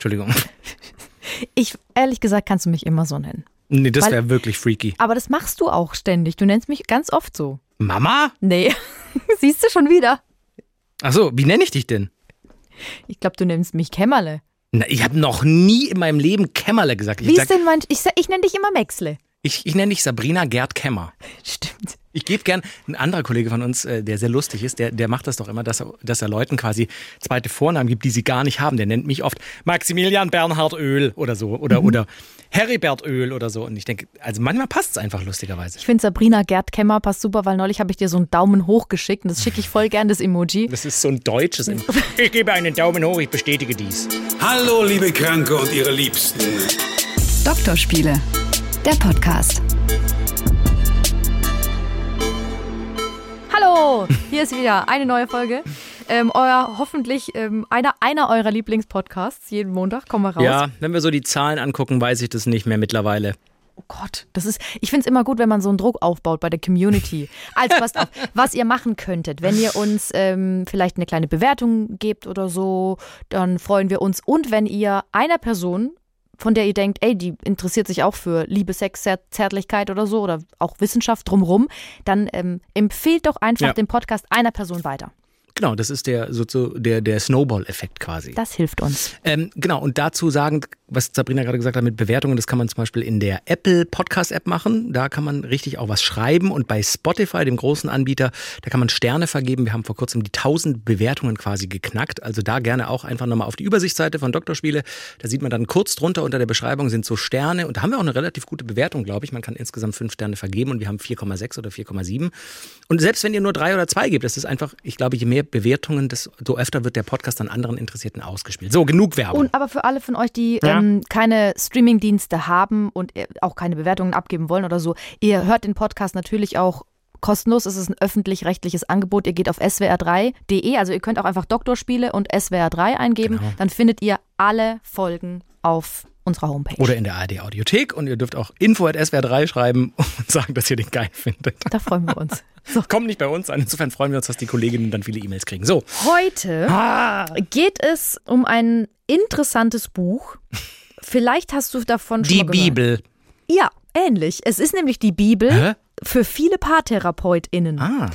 Entschuldigung. Ich, ehrlich gesagt, kannst du mich immer so nennen. Nee, das wäre wirklich freaky. Aber das machst du auch ständig. Du nennst mich ganz oft so. Mama? Nee, siehst du schon wieder. Achso, wie nenne ich dich denn? Ich glaube, du nennst mich Kämmerle. Na, ich habe noch nie in meinem Leben Kämmerle gesagt. Ich, Wie sag, ist denn mein. Ich, ich nenne dich immer Maxle. ich, ich nenne dich Sabrina Gerd Kämmer. Stimmt. Ich gebe gern, ein anderer Kollege von uns, äh, der sehr lustig ist, der, der macht das doch immer, dass er, dass er Leuten quasi zweite Vornamen gibt, die sie gar nicht haben. Der nennt mich oft Maximilian Bernhard Öl oder so oder, oder Heribert Öl oder so. Und ich denke, also manchmal passt es einfach lustigerweise. Ich finde Sabrina Gerd Kämmer passt super, weil neulich habe ich dir so einen Daumen hoch geschickt und das schicke ich voll gern, das Emoji. Das ist so ein deutsches. Ich gebe einen Daumen hoch, ich bestätige dies. Hallo, liebe Kranke und ihre Liebsten. Doktorspiele, der Podcast. Hallo, hier ist wieder eine neue Folge. Ähm, euer hoffentlich ähm, einer, einer eurer Lieblingspodcasts. Jeden Montag kommen wir raus. Ja, wenn wir so die Zahlen angucken, weiß ich das nicht mehr mittlerweile. Oh Gott, das ist. Ich finde es immer gut, wenn man so einen Druck aufbaut bei der Community. Also passt auf, was ihr machen könntet, wenn ihr uns ähm, vielleicht eine kleine Bewertung gebt oder so, dann freuen wir uns. Und wenn ihr einer Person, von der ihr denkt, ey, die interessiert sich auch für Liebe, Sex, Zärtlichkeit oder so oder auch Wissenschaft drumrum, dann ähm, empfehlt doch einfach Ja. den Podcast einer Person weiter. Genau, das ist der, so, der, der Snowball-Effekt quasi. Das hilft uns. Ähm, genau, und dazu sagen, was Sabrina gerade gesagt hat mit Bewertungen, das kann man zum Beispiel in der Apple Podcast-App machen. Da kann man richtig auch was schreiben. Und bei Spotify, dem großen Anbieter, da kann man Sterne vergeben. Wir haben vor kurzem die 1000 Bewertungen quasi geknackt. Also da gerne auch einfach nochmal auf die Übersichtsseite von Doktorspiele. Da sieht man dann kurz drunter unter der Beschreibung sind so Sterne. Und da haben wir auch eine relativ gute Bewertung, glaube ich. Man kann insgesamt fünf Sterne vergeben und wir haben 4,6 oder 4,7. Und selbst wenn ihr nur drei oder zwei gebt, das ist einfach, ich glaube, je mehr Bewertungen, desto öfter wird der Podcast an anderen Interessierten ausgespielt. So, genug Werbung. Und aber für alle von euch, die Ja. Ähm, keine Streamingdienste haben und äh, auch keine Bewertungen abgeben wollen oder so, ihr hört den Podcast natürlich auch kostenlos. Es ist ein öffentlich-rechtliches Angebot. Ihr geht auf swr3.de, also ihr könnt auch einfach Doktorspiele und SWR3 eingeben. Genau. Dann findet ihr alle Folgen auf unserer Homepage. Oder in der ARD Audiothek und ihr dürft auch info.swr3 schreiben und sagen, dass ihr den geil findet. da freuen wir uns. So. Kommt nicht bei uns an. Insofern freuen wir uns, dass die Kolleginnen dann viele E-Mails kriegen. So. Heute geht es um ein interessantes Buch. Vielleicht hast du davon schon Die mal gehört. Bibel. Ja, ähnlich. Es ist nämlich die Bibel Hä? für viele PaartherapeutInnen. Ah.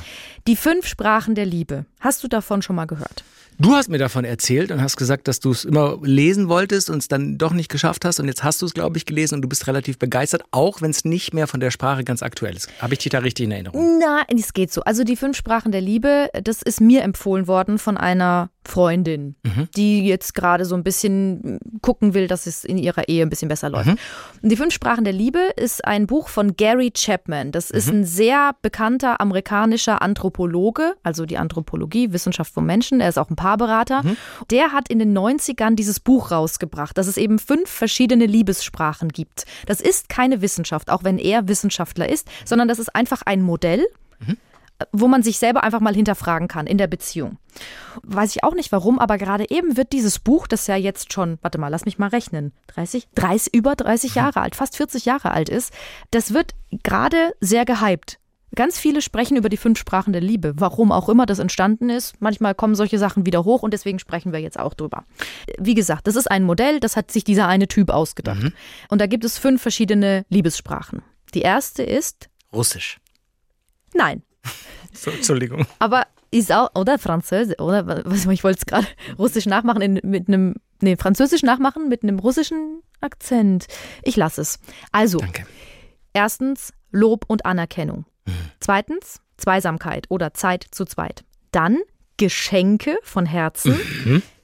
Die fünf Sprachen der Liebe. Hast du davon schon mal gehört? Du hast mir davon erzählt und hast gesagt, dass du es immer lesen wolltest und es dann doch nicht geschafft hast. Und jetzt hast du es, glaube ich, gelesen und du bist relativ begeistert, auch wenn es nicht mehr von der Sprache ganz aktuell ist. Habe ich dich da richtig in Erinnerung? Na, es geht so. Also die fünf Sprachen der Liebe, das ist mir empfohlen worden von einer Freundin, die jetzt gerade so ein bisschen gucken will, dass es in ihrer Ehe ein bisschen besser läuft. Und die fünf Sprachen der Liebe ist ein Buch von Gary Chapman. Das ist ein sehr bekannter amerikanischer Anthropologe, also die Anthropologie, Wissenschaft vom Menschen. Er ist auch ein Paarberater. Der hat in den 90ern dieses Buch rausgebracht, dass es eben fünf verschiedene Liebessprachen gibt. Das ist keine Wissenschaft, auch wenn er Wissenschaftler ist, sondern das ist einfach ein Modell wo man sich selber einfach mal hinterfragen kann in der Beziehung. Weiß ich auch nicht warum, aber gerade eben wird dieses Buch, das ja jetzt schon, warte mal, lass mich mal rechnen, 30, 30 über 30 Jahre alt, fast 40 Jahre alt ist, das wird gerade sehr gehypt. Ganz viele sprechen über die fünf Sprachen der Liebe, warum auch immer das entstanden ist. Manchmal kommen solche Sachen wieder hoch und deswegen sprechen wir jetzt auch drüber. Wie gesagt, das ist ein Modell, das hat sich dieser eine Typ ausgedacht. Und da gibt es fünf verschiedene Liebessprachen. Die erste ist Russisch. Nein. So, Entschuldigung. Aber ist auch, oder Französisch, oder was ich wollte es gerade Russisch nachmachen in, mit einem, nee, Französisch nachmachen mit einem russischen Akzent. Ich lasse es. Also, Danke. erstens Lob und Anerkennung. Zweitens Zweisamkeit oder Zeit zu zweit. Dann Geschenke von Herzen,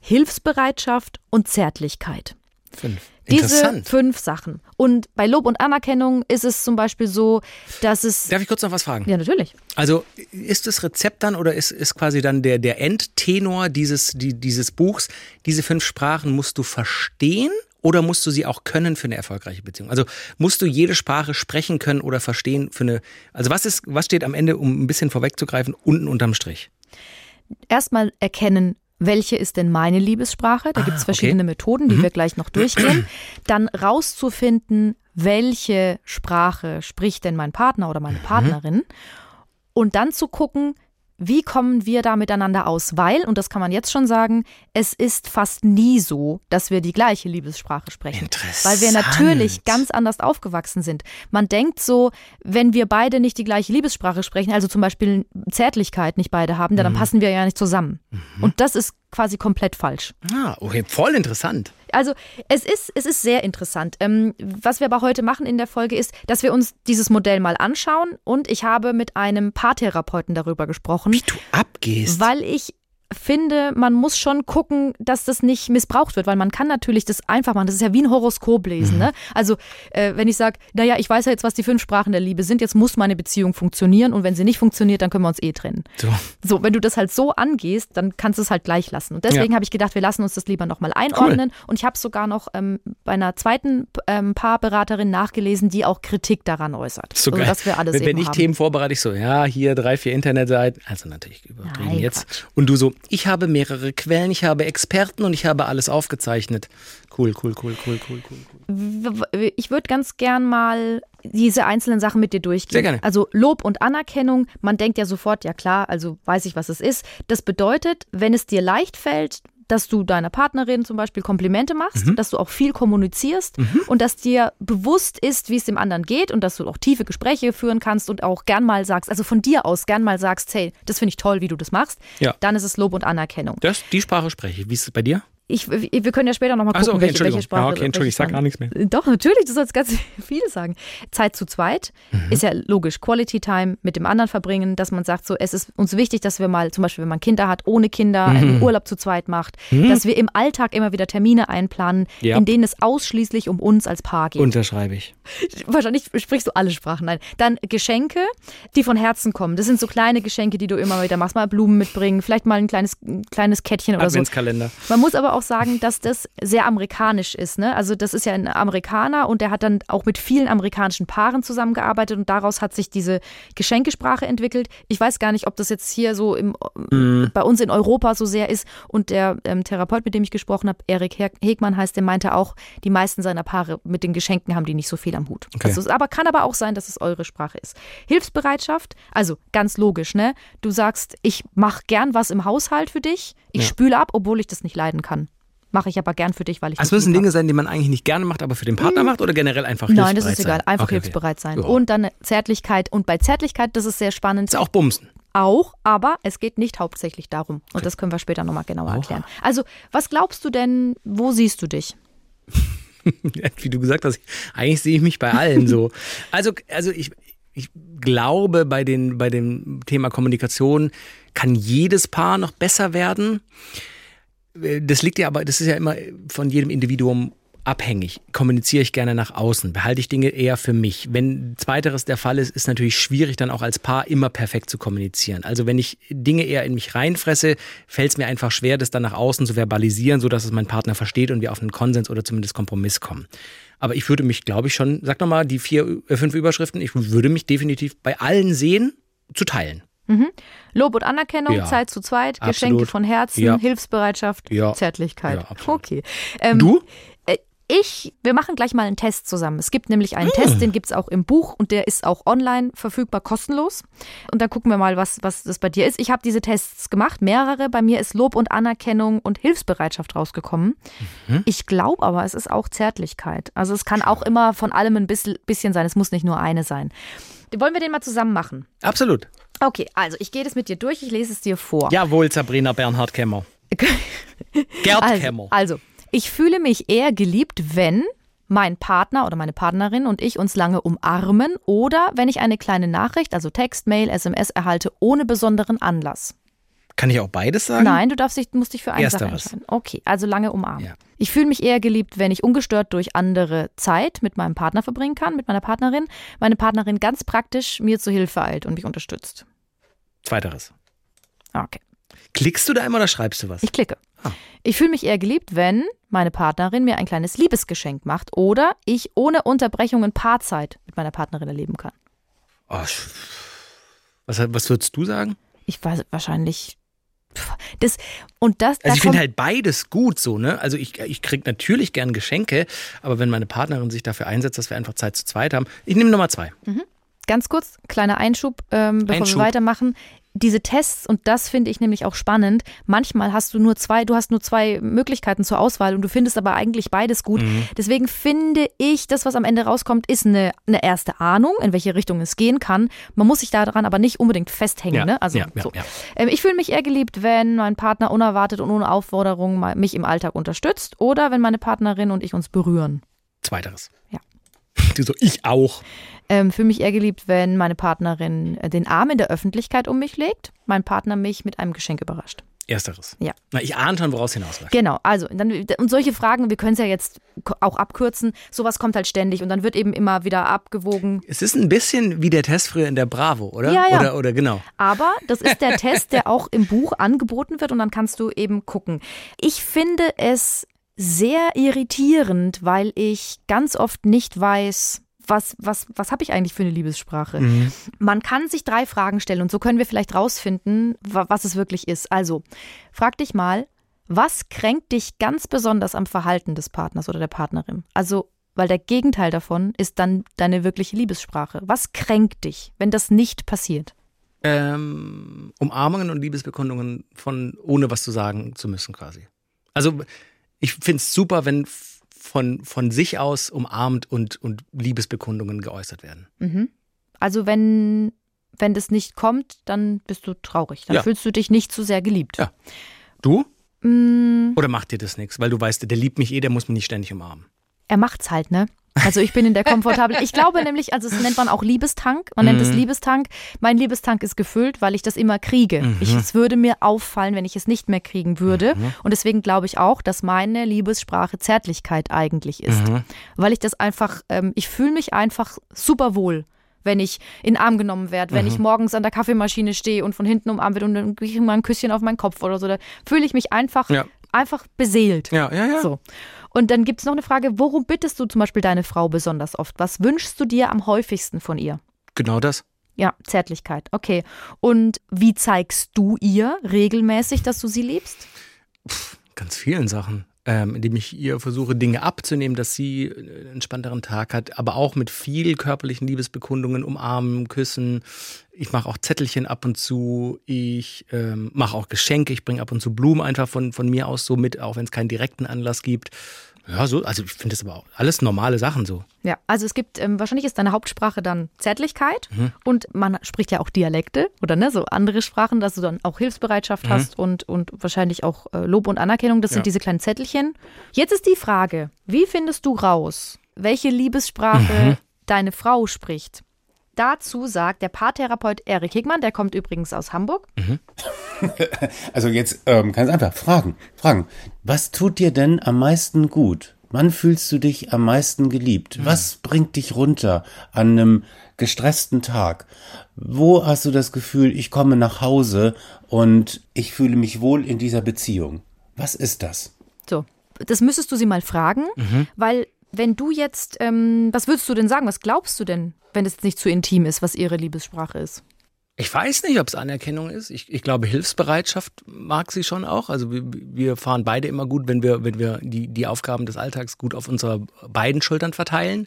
Hilfsbereitschaft und Zärtlichkeit. Fünf. Diese fünf Sachen. Und bei Lob und Anerkennung ist es zum Beispiel so, dass es. Darf ich kurz noch was fragen? Ja, natürlich. Also ist das Rezept dann oder ist, ist quasi dann der, der Endtenor dieses, die, dieses Buchs, diese fünf Sprachen musst du verstehen oder musst du sie auch können für eine erfolgreiche Beziehung? Also musst du jede Sprache sprechen können oder verstehen für eine, also was ist, was steht am Ende, um ein bisschen vorwegzugreifen, unten unterm Strich? erstmal erkennen, welche ist denn meine Liebessprache. Da gibt es Ah, okay. verschiedene Methoden, die wir gleich noch durchgehen. Dann rauszufinden, welche Sprache spricht denn mein Partner oder meine Partnerin. Und dann zu gucken, wie kommen wir da miteinander aus? Weil, und das kann man jetzt schon sagen, es ist fast nie so, dass wir die gleiche Liebessprache sprechen. Weil wir natürlich ganz anders aufgewachsen sind. Man denkt so, wenn wir beide nicht die gleiche Liebessprache sprechen, also zum Beispiel Zärtlichkeit nicht beide haben, dann mhm. passen wir ja nicht zusammen. Mhm. Und das ist quasi komplett falsch. Ah, okay, voll interessant. Also es ist, es ist sehr interessant. Ähm, was wir aber heute machen in der Folge ist, dass wir uns dieses Modell mal anschauen und ich habe mit einem Paartherapeuten darüber gesprochen. Wie du abgehst. Weil ich finde, man muss schon gucken, dass das nicht missbraucht wird, weil man kann natürlich das einfach machen. Das ist ja wie ein Horoskop lesen. Mhm. Ne? Also äh, wenn ich sage, naja, ich weiß ja jetzt, was die fünf Sprachen der Liebe sind, jetzt muss meine Beziehung funktionieren und wenn sie nicht funktioniert, dann können wir uns eh trennen. So, so wenn du das halt so angehst, dann kannst du es halt gleich lassen. Und deswegen ja. habe ich gedacht, wir lassen uns das lieber nochmal einordnen. Cool. Und ich habe sogar noch ähm, bei einer zweiten ähm, Paarberaterin nachgelesen, die auch Kritik daran äußert. So also, dass wir alles wenn, wenn ich haben. Themen vorbereite, ich so, ja, hier drei, vier Internetseiten, also natürlich übertrieben Nein, jetzt. Quatsch. Und du so, ich habe mehrere Quellen, ich habe Experten und ich habe alles aufgezeichnet. Cool, cool, cool, cool, cool, cool. Ich würde ganz gern mal diese einzelnen Sachen mit dir durchgehen. Sehr gerne. Also Lob und Anerkennung, man denkt ja sofort, ja klar, also weiß ich, was es ist. Das bedeutet, wenn es dir leicht fällt, dass du deiner Partnerin zum Beispiel Komplimente machst, mhm. dass du auch viel kommunizierst mhm. und dass dir bewusst ist, wie es dem anderen geht und dass du auch tiefe Gespräche führen kannst und auch gern mal sagst, also von dir aus gern mal sagst, hey, das finde ich toll, wie du das machst, ja. dann ist es Lob und Anerkennung. Das, die Sprache spreche ich. Wie ist es bei dir? Ich, wir können ja später nochmal gucken, so, okay, welche, welche Sprache. Ja, okay, Entschuldigung, ich sag gar nichts mehr. Doch, natürlich, du sollst ganz viel sagen. Zeit zu zweit mhm. ist ja logisch. Quality Time mit dem anderen verbringen, dass man sagt, so, es ist uns wichtig, dass wir mal, zum Beispiel, wenn man Kinder hat, ohne Kinder, mhm. einen Urlaub zu zweit macht, mhm. dass wir im Alltag immer wieder Termine einplanen, ja. in denen es ausschließlich um uns als Paar geht. Unterschreibe ich. Wahrscheinlich sprichst du alle Sprachen. Nein. Dann Geschenke, die von Herzen kommen. Das sind so kleine Geschenke, die du immer wieder machst. Mal Blumen mitbringen, vielleicht mal ein kleines, ein kleines Kettchen oder Adventskalender. so. Man muss aber auch sagen, dass das sehr amerikanisch ist. Ne? Also das ist ja ein Amerikaner und der hat dann auch mit vielen amerikanischen Paaren zusammengearbeitet und daraus hat sich diese Geschenkesprache entwickelt. Ich weiß gar nicht, ob das jetzt hier so im, mhm. bei uns in Europa so sehr ist. Und der ähm, Therapeut, mit dem ich gesprochen habe, Erik Hegmann heißt, der meinte auch, die meisten seiner Paare mit den Geschenken haben die nicht so viel am Hut. Okay. Also, aber kann aber auch sein, dass es eure Sprache ist. Hilfsbereitschaft, also ganz logisch, ne? Du sagst, ich mache gern was im Haushalt für dich, ich ja. spüle ab, obwohl ich das nicht leiden kann. Mache ich aber gern für dich, weil ich. Also es müssen Dinge sein, die man eigentlich nicht gerne macht, aber für den Partner mhm. macht oder generell einfach Nein, das ist egal. Sein? Einfach okay, hilfsbereit okay. sein. Ja. Und dann Zärtlichkeit. Und bei Zärtlichkeit, das ist sehr spannend. Ist auch Bumsen. Auch, aber es geht nicht hauptsächlich darum. Und okay. das können wir später nochmal genauer Oha. erklären. Also, was glaubst du denn, wo siehst du dich? Wie du gesagt hast, eigentlich sehe ich mich bei allen so. Also, also ich, ich glaube, bei, den, bei dem Thema Kommunikation kann jedes Paar noch besser werden. Äh, das liegt ja aber, das ist ja immer von jedem Individuum abhängig. Kommuniziere ich gerne nach außen? Behalte ich Dinge eher für mich? Wenn zweiteres der Fall ist, ist natürlich schwierig, dann auch als Paar immer perfekt zu kommunizieren. Also wenn ich Dinge eher in mich reinfresse, fällt es mir einfach schwer, das dann nach außen zu verbalisieren, sodass es mein Partner versteht und wir auf einen Konsens oder zumindest Kompromiss kommen. Aber ich würde mich, glaube ich, schon, sag nochmal, die vier, äh, fünf Überschriften, ich würde mich definitiv bei allen sehen, zu teilen. Mhm. Lob und Anerkennung, ja. Zeit zu zweit, absolut. Geschenke von Herzen, ja. Hilfsbereitschaft, ja. Zärtlichkeit. okay. Ähm, du? Äh, ich, wir machen gleich mal einen Test zusammen. Es gibt nämlich einen hm. Test, den gibt es auch im Buch und der ist auch online verfügbar, kostenlos. Und dann gucken wir mal, was, was das bei dir ist. Ich habe diese Tests gemacht, mehrere. Bei mir ist Lob und Anerkennung und Hilfsbereitschaft rausgekommen. Mhm. Ich glaube aber, es ist auch Zärtlichkeit. Also es kann auch immer von allem ein bisschen sein. Es muss nicht nur eine sein. Wollen wir den mal zusammen machen? Absolut. Okay, also ich gehe das mit dir durch, ich lese es dir vor. Jawohl, Sabrina Bernhard Kemmer. Gerd also, Kemmer. Also, ich fühle mich eher geliebt, wenn mein Partner oder meine Partnerin und ich uns lange umarmen oder wenn ich eine kleine Nachricht, also Text, Mail, SMS erhalte, ohne besonderen Anlass. Kann ich auch beides sagen? Nein, du darfst dich, musst dich für eine Sache entscheiden. Okay, also lange umarmen. Ja. Ich fühle mich eher geliebt, wenn ich ungestört durch andere Zeit mit meinem Partner verbringen kann, mit meiner Partnerin. Meine Partnerin ganz praktisch mir zu Hilfe eilt und mich unterstützt. Zweiteres. Okay. Klickst du da immer oder schreibst du was? Ich klicke. Ah. Ich fühle mich eher geliebt, wenn meine Partnerin mir ein kleines Liebesgeschenk macht oder ich ohne Unterbrechungen Paarzeit mit meiner Partnerin erleben kann. Oh, was, was würdest du sagen? Ich weiß wahrscheinlich das, und das, also ich finde halt beides gut so, ne? Also ich, ich kriege natürlich gern Geschenke, aber wenn meine Partnerin sich dafür einsetzt, dass wir einfach Zeit zu zweit haben, ich nehme Nummer zwei. Mhm. Ganz kurz, kleiner Einschub, ähm, bevor Einschub. wir weitermachen. Diese Tests, und das finde ich nämlich auch spannend, manchmal hast du nur zwei, du hast nur zwei Möglichkeiten zur Auswahl und du findest aber eigentlich beides gut. Mhm. Deswegen finde ich, das, was am Ende rauskommt, ist eine, eine erste Ahnung, in welche Richtung es gehen kann. Man muss sich daran aber nicht unbedingt festhängen. Ja, ne? Also ja, ja, so. Ähm, ich fühle mich eher geliebt, wenn mein Partner unerwartet und ohne Aufforderung mich im Alltag unterstützt oder wenn meine Partnerin und ich uns berühren. Zweiteres. Ja. Du so, ich auch. Ähm, fühle mich eher geliebt, wenn meine Partnerin äh, den Arm in der Öffentlichkeit um mich legt, mein Partner mich mit einem Geschenk überrascht. Ersteres. Ja. Na, ich ahne schon, woraus hinausläuft. Genau, also dann, und solche Fragen, wir können es ja jetzt auch abkürzen, sowas kommt halt ständig und dann wird eben immer wieder abgewogen. Es ist ein bisschen wie der Test früher in der Bravo, oder? Ja, ja. Oder, oder genau. Aber das ist der Test, der auch im Buch angeboten wird und dann kannst du eben gucken. Ich finde es sehr irritierend, weil ich ganz oft nicht weiß, was, was, was habe ich eigentlich für eine Liebessprache? Mhm. Man kann sich drei Fragen stellen und so können wir vielleicht rausfinden, was es wirklich ist. Also, frag dich mal, was kränkt dich ganz besonders am Verhalten des Partners oder der Partnerin? Also, weil der Gegenteil davon ist dann deine wirkliche Liebessprache. Was kränkt dich, wenn das nicht passiert? Ähm, Umarmungen und Liebesbekundungen von ohne was zu sagen zu müssen quasi. Also ich finde es super, wenn von, von sich aus umarmt und, und Liebesbekundungen geäußert werden. Mhm. Also wenn, wenn das nicht kommt, dann bist du traurig. Dann Ja. fühlst du dich nicht zu sehr geliebt. Ja. Du? Mm, Oder macht dir das nichts? Weil du weißt, der liebt mich eh, der muss mich nicht ständig umarmen. er macht's halt, ne? Also ich bin in der komfortablen. Ich glaube nämlich, also es nennt man auch Liebestank. Man nennt es Mhm. Liebestank. Mein Liebestank ist gefüllt, weil ich das immer kriege. Mhm. Ich, es würde mir auffallen, wenn ich es nicht mehr kriegen würde. Und deswegen glaube ich auch, dass meine Liebessprache Zärtlichkeit eigentlich ist. Mhm. Weil ich das einfach, ähm, ich fühle mich einfach super wohl. Wenn ich in den Arm genommen werde, wenn ich Mhm. morgens an der Kaffeemaschine stehe und von hinten umarmt werde und dann kriege ich mal ein Küsschen auf meinen Kopf oder so, da fühle ich mich einfach, Ja. einfach beseelt. Ja, ja, ja. So. Und dann gibt es noch eine Frage, worum bittest du zum Beispiel deine Frau besonders oft? Was wünschst du dir am häufigsten von ihr? Genau das. Ja, Zärtlichkeit. Okay. Und wie zeigst du ihr regelmäßig, dass du sie liebst? Ganz vielen Sachen. Ähm, indem ich ihr versuche, Dinge abzunehmen, dass sie einen entspannteren Tag hat, aber auch mit viel körperlichen Liebesbekundungen, umarmen, küssen. Ich mache auch Zettelchen ab und zu. Ich ähm, mache auch Geschenke. Ich bringe ab und zu Blumen einfach von, von mir aus so mit, auch wenn es keinen direkten Anlass gibt. Ja, so, also ich finde das aber auch alles normale Sachen so. Ja, also es gibt, ähm, wahrscheinlich ist deine Hauptsprache dann Zärtlichkeit und man spricht ja auch Dialekte oder ne, so andere Sprachen, dass du dann auch Hilfsbereitschaft hast und, und wahrscheinlich auch äh, Lob und Anerkennung. Das Ja. sind diese kleinen Zettelchen. Jetzt ist die Frage, wie findest du raus, welche Liebessprache deine Frau spricht? Dazu sagt der Paartherapeut Erik Higmann, der kommt übrigens aus Hamburg. Also jetzt ähm, ganz einfach fragen, fragen. Was tut dir denn am meisten gut? Wann fühlst du dich am meisten geliebt? Was bringt dich runter an einem gestressten Tag? Wo hast du das Gefühl, ich komme nach Hause und ich fühle mich wohl in dieser Beziehung? Was ist das? So, das müsstest du sie mal fragen, weil wenn du jetzt, ähm, was würdest du denn sagen? Was glaubst du denn, wenn es nicht zu intim ist, was ihre Liebessprache ist? Ich weiß nicht, ob es Anerkennung ist. Ich, ich glaube, Hilfsbereitschaft mag sie schon auch. Also wir, wir fahren beide immer gut, wenn wir, wenn wir die, die Aufgaben des Alltags gut auf unsere beiden Schultern verteilen.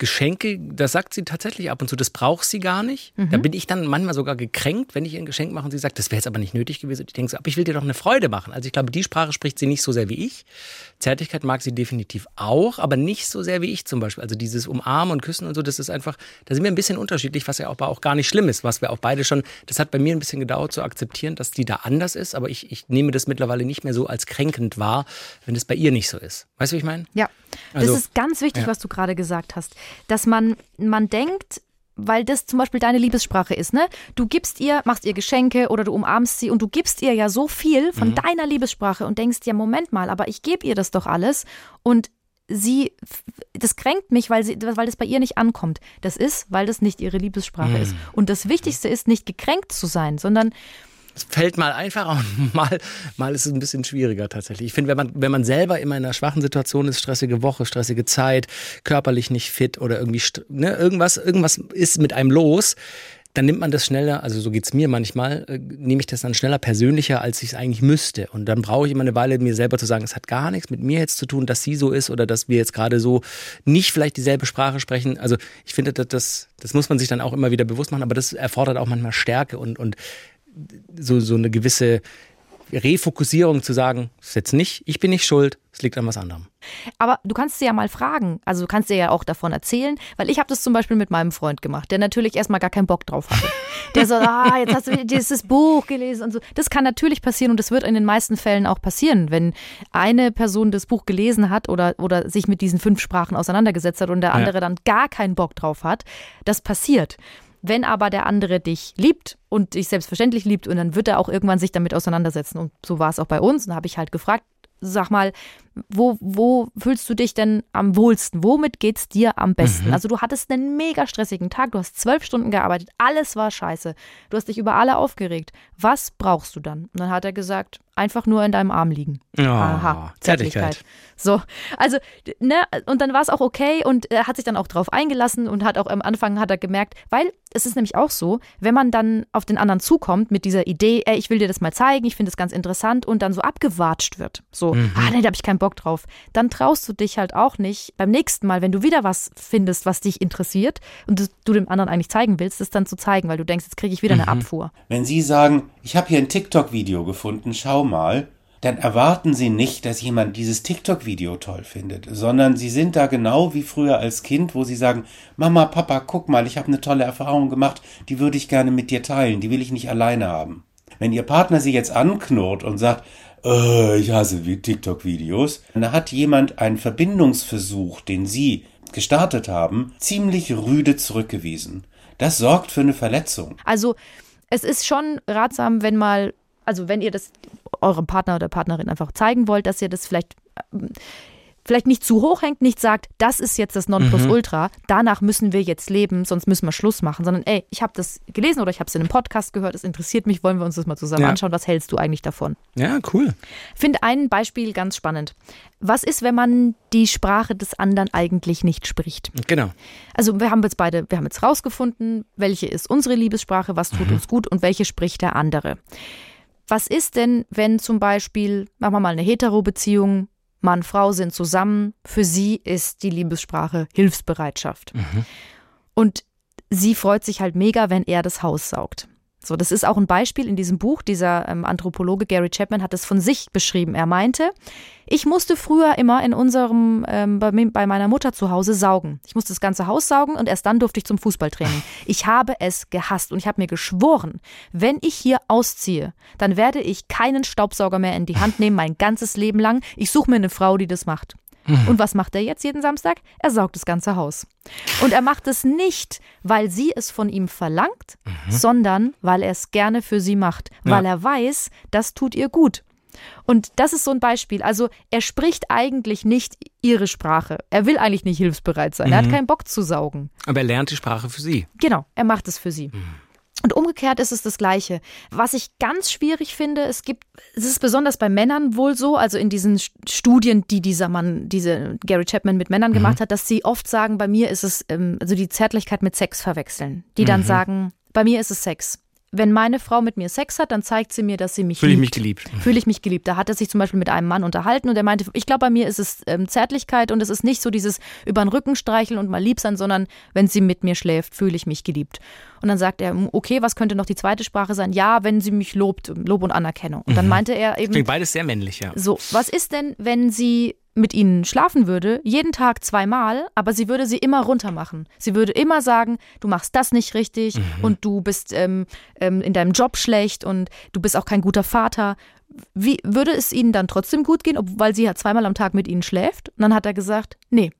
Geschenke, das sagt sie tatsächlich ab und zu, das braucht sie gar nicht. Da bin ich dann manchmal sogar gekränkt, wenn ich ihr ein Geschenk mache und sie sagt, das wäre jetzt aber nicht nötig gewesen. Und ich denke so, aber ich will dir doch eine Freude machen. Also ich glaube, die Sprache spricht sie nicht so sehr wie ich. Zärtlichkeit mag sie definitiv auch, aber nicht so sehr wie ich zum Beispiel. Also dieses Umarmen und Küssen und so, das ist einfach, da sind wir ein bisschen unterschiedlich, was ja auch, aber auch gar nicht schlimm ist, was wir auch beide schon, das hat bei mir ein bisschen gedauert zu akzeptieren, dass die da anders ist, aber ich, ich nehme das mittlerweile nicht mehr so als kränkend wahr, wenn es bei ihr nicht so ist. Weißt du, wie ich meine? Ja, Also, das ist ganz wichtig, ja. was du gerade gesagt hast, dass man, man denkt, weil das zum Beispiel deine Liebessprache ist, ne? Du gibst ihr, machst ihr Geschenke oder du umarmst sie und du gibst ihr ja so viel Mhm. von deiner Liebessprache und denkst ja, Moment mal, aber ich gebe ihr das doch alles und sie, das kränkt mich, weil, sie, weil das bei ihr nicht ankommt. Das ist, weil das nicht ihre Liebessprache Mhm. ist. Und das Wichtigste ist, nicht gekränkt zu sein, sondern Es fällt mal einfacher und mal, mal ist es ein bisschen schwieriger tatsächlich. Ich finde, wenn man, wenn man selber immer in einer schwachen Situation ist, stressige Woche, stressige Zeit, körperlich nicht fit oder irgendwie ne, irgendwas, irgendwas ist mit einem los, dann nimmt man das schneller, also so geht's mir manchmal, äh, nehme ich das dann schneller persönlicher, als ich es eigentlich müsste. Und dann brauche ich immer eine Weile, mir selber zu sagen, es hat gar nichts mit mir jetzt zu tun, dass sie so ist oder dass wir jetzt gerade so nicht vielleicht dieselbe Sprache sprechen. Also ich finde, das, das, das muss man sich dann auch immer wieder bewusst machen, aber das erfordert auch manchmal Stärke und, und so, so eine gewisse Refokussierung zu sagen, es ist jetzt nicht, ich bin nicht schuld, es liegt an was anderem. Aber du kannst sie ja mal fragen. Also du kannst dir ja auch davon erzählen, weil ich habe das zum Beispiel mit meinem Freund gemacht, der natürlich erstmal gar keinen Bock drauf hatte. Der so, ah, jetzt hast du dieses Buch gelesen und so. Das kann natürlich passieren und das wird in den meisten Fällen auch passieren, wenn eine Person das Buch gelesen hat oder, oder sich mit diesen fünf Sprachen auseinandergesetzt hat und der andere ja. dann gar keinen Bock drauf hat. Das passiert. Wenn aber der andere dich liebt und dich selbstverständlich liebt und dann wird er auch irgendwann sich damit auseinandersetzen. Und so war es auch bei uns. Und da habe ich halt gefragt, sag mal, wo, wo fühlst du dich denn am wohlsten? Womit geht's dir am besten? Mhm. Also du hattest einen mega stressigen Tag, du hast zwölf Stunden gearbeitet, alles war scheiße. Du hast dich über alle aufgeregt. Was brauchst du dann? Und dann hat er gesagt, einfach nur in deinem Arm liegen. Oh, Aha, Zärtlichkeit. Zärtlichkeit. So, also, ne, und dann war es auch okay und er hat sich dann auch drauf eingelassen und hat auch am Anfang hat er gemerkt, weil es ist nämlich auch so, wenn man dann auf den anderen zukommt mit dieser Idee, ey, ich will dir das mal zeigen, ich finde es ganz interessant und dann so abgewatscht wird, so, mhm. ah, nee, da habe ich keinen Bock drauf, dann traust du dich halt auch nicht beim nächsten Mal, wenn du wieder was findest, was dich interessiert und du dem anderen eigentlich zeigen willst, das dann zu zeigen, weil du denkst, jetzt kriege ich wieder mhm. eine Abfuhr. Wenn sie sagen, ich habe hier ein TikTok-Video gefunden, schau mal, dann erwarten Sie nicht, dass jemand dieses TikTok-Video toll findet, sondern Sie sind da genau wie früher als Kind, wo Sie sagen, Mama, Papa, guck mal, ich habe eine tolle Erfahrung gemacht, die würde ich gerne mit dir teilen, die will ich nicht alleine haben. Wenn Ihr Partner Sie jetzt anknurrt und sagt, äh, ich hasse TikTok-Videos, dann hat jemand einen Verbindungsversuch, den Sie gestartet haben, ziemlich rüde zurückgewiesen. Das sorgt für eine Verletzung. Also es ist schon ratsam, wenn mal also wenn ihr das eurem Partner oder Partnerin einfach zeigen wollt, dass ihr das vielleicht äh, vielleicht nicht zu hoch hängt, nicht sagt, das ist jetzt das Nonplusultra, mhm. danach müssen wir jetzt leben, sonst müssen wir Schluss machen, sondern ey, ich habe das gelesen oder ich habe es in einem Podcast gehört, es interessiert mich, wollen wir uns das mal zusammen ja. anschauen, was hältst du eigentlich davon? Ja, cool. Finde ein Beispiel ganz spannend. Was ist, wenn man die Sprache des anderen eigentlich nicht spricht? Genau. Also wir haben jetzt beide, wir haben jetzt rausgefunden, welche ist unsere Liebessprache, was tut mhm. uns gut und welche spricht der andere. Was ist denn, wenn zum Beispiel, machen wir mal eine Hetero-Beziehung, Mann, Frau sind zusammen, für sie ist die Liebessprache Hilfsbereitschaft. Mhm. Und sie freut sich halt mega, wenn er das Haus saugt. So, das ist auch ein Beispiel in diesem Buch. Dieser ähm, Anthropologe Gary Chapman hat es von sich beschrieben. Er meinte, ich musste früher immer in unserem, ähm, bei, bei, meiner Mutter zu Hause saugen. Ich musste das ganze Haus saugen und erst dann durfte ich zum Fußballtraining. Ich habe es gehasst und ich habe mir geschworen, wenn ich hier ausziehe, dann werde ich keinen Staubsauger mehr in die Hand nehmen, mein ganzes Leben lang. Ich suche mir eine Frau, die das macht. Und was macht er jetzt jeden Samstag? Er saugt das ganze Haus. Und er macht es nicht, weil sie es von ihm verlangt, mhm. sondern weil er es gerne für sie macht, weil ja. er weiß, das tut ihr gut. Und das ist so ein Beispiel. Also er spricht eigentlich nicht ihre Sprache. Er will eigentlich nicht hilfsbereit sein. Mhm. Er hat mhm. keinen Bock zu saugen. Aber er lernt die Sprache für sie. Genau, er macht es für sie. Mhm. Und umgekehrt ist es das Gleiche. Was ich ganz schwierig finde, es gibt, es ist besonders bei Männern wohl so, also in diesen Studien, die dieser Mann, diese Gary Chapman mit Männern mhm. gemacht hat, dass sie oft sagen, bei mir ist es, ähm, also die Zärtlichkeit mit Sex verwechseln. Die dann mhm. sagen, bei mir ist es Sex wenn meine Frau mit mir Sex hat, dann zeigt sie mir, dass sie mich Fühle ich mich geliebt. Fühle ich mich geliebt. Da hat er sich zum Beispiel mit einem Mann unterhalten und er meinte, ich glaube, bei mir ist es ähm, Zärtlichkeit und es ist nicht so dieses über den Rücken streicheln und mal lieb sein, sondern wenn sie mit mir schläft, fühle ich mich geliebt. Und dann sagt er, okay, was könnte noch die zweite Sprache sein? Ja, wenn sie mich lobt, Lob und Anerkennung. Und dann mhm. meinte er eben. Klingt beides sehr männlich, ja. So, was ist denn, wenn sie mit ihnen schlafen würde, jeden Tag zweimal, aber sie würde sie immer runter machen. Sie würde immer sagen, du machst das nicht richtig mhm. und du bist ähm, ähm, in deinem Job schlecht und du bist auch kein guter Vater. Wie würde es ihnen dann trotzdem gut gehen, weil sie ja zweimal am Tag mit ihnen schläft? Und dann hat er gesagt, nee.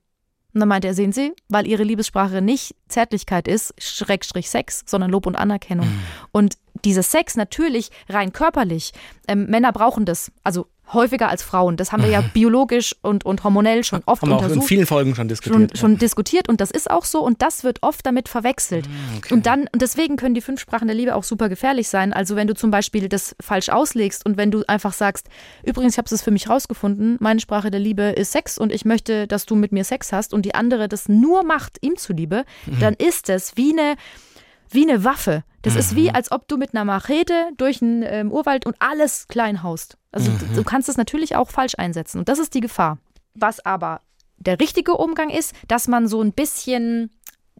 Und dann meinte er, sehen Sie, weil ihre Liebessprache nicht Zärtlichkeit ist, Schrägstrich Sex, sondern Lob und Anerkennung. Mhm. Und dieser Sex natürlich rein körperlich, ähm, Männer brauchen das. Also häufiger als Frauen. Das haben wir ja biologisch und, und hormonell schon oft haben wir untersucht. Auch in vielen Folgen schon diskutiert. Schon, schon diskutiert und das ist auch so und das wird oft damit verwechselt. Ah, okay. Und dann, und deswegen können die fünf Sprachen der Liebe auch super gefährlich sein. Also wenn du zum Beispiel das falsch auslegst und wenn du einfach sagst, übrigens, ich habe es für mich rausgefunden, meine Sprache der Liebe ist Sex und ich möchte, dass du mit mir Sex hast und die andere das nur macht, ihm zuliebe, mhm. dann ist es wie eine wie eine Waffe. Das mhm. ist wie, mhm. als ob du mit einer Machete durch einen ähm, Urwald und alles klein haust. Also mhm. du, du kannst es natürlich auch falsch einsetzen. Und das ist die Gefahr. Was aber der richtige Umgang ist, dass man so ein bisschen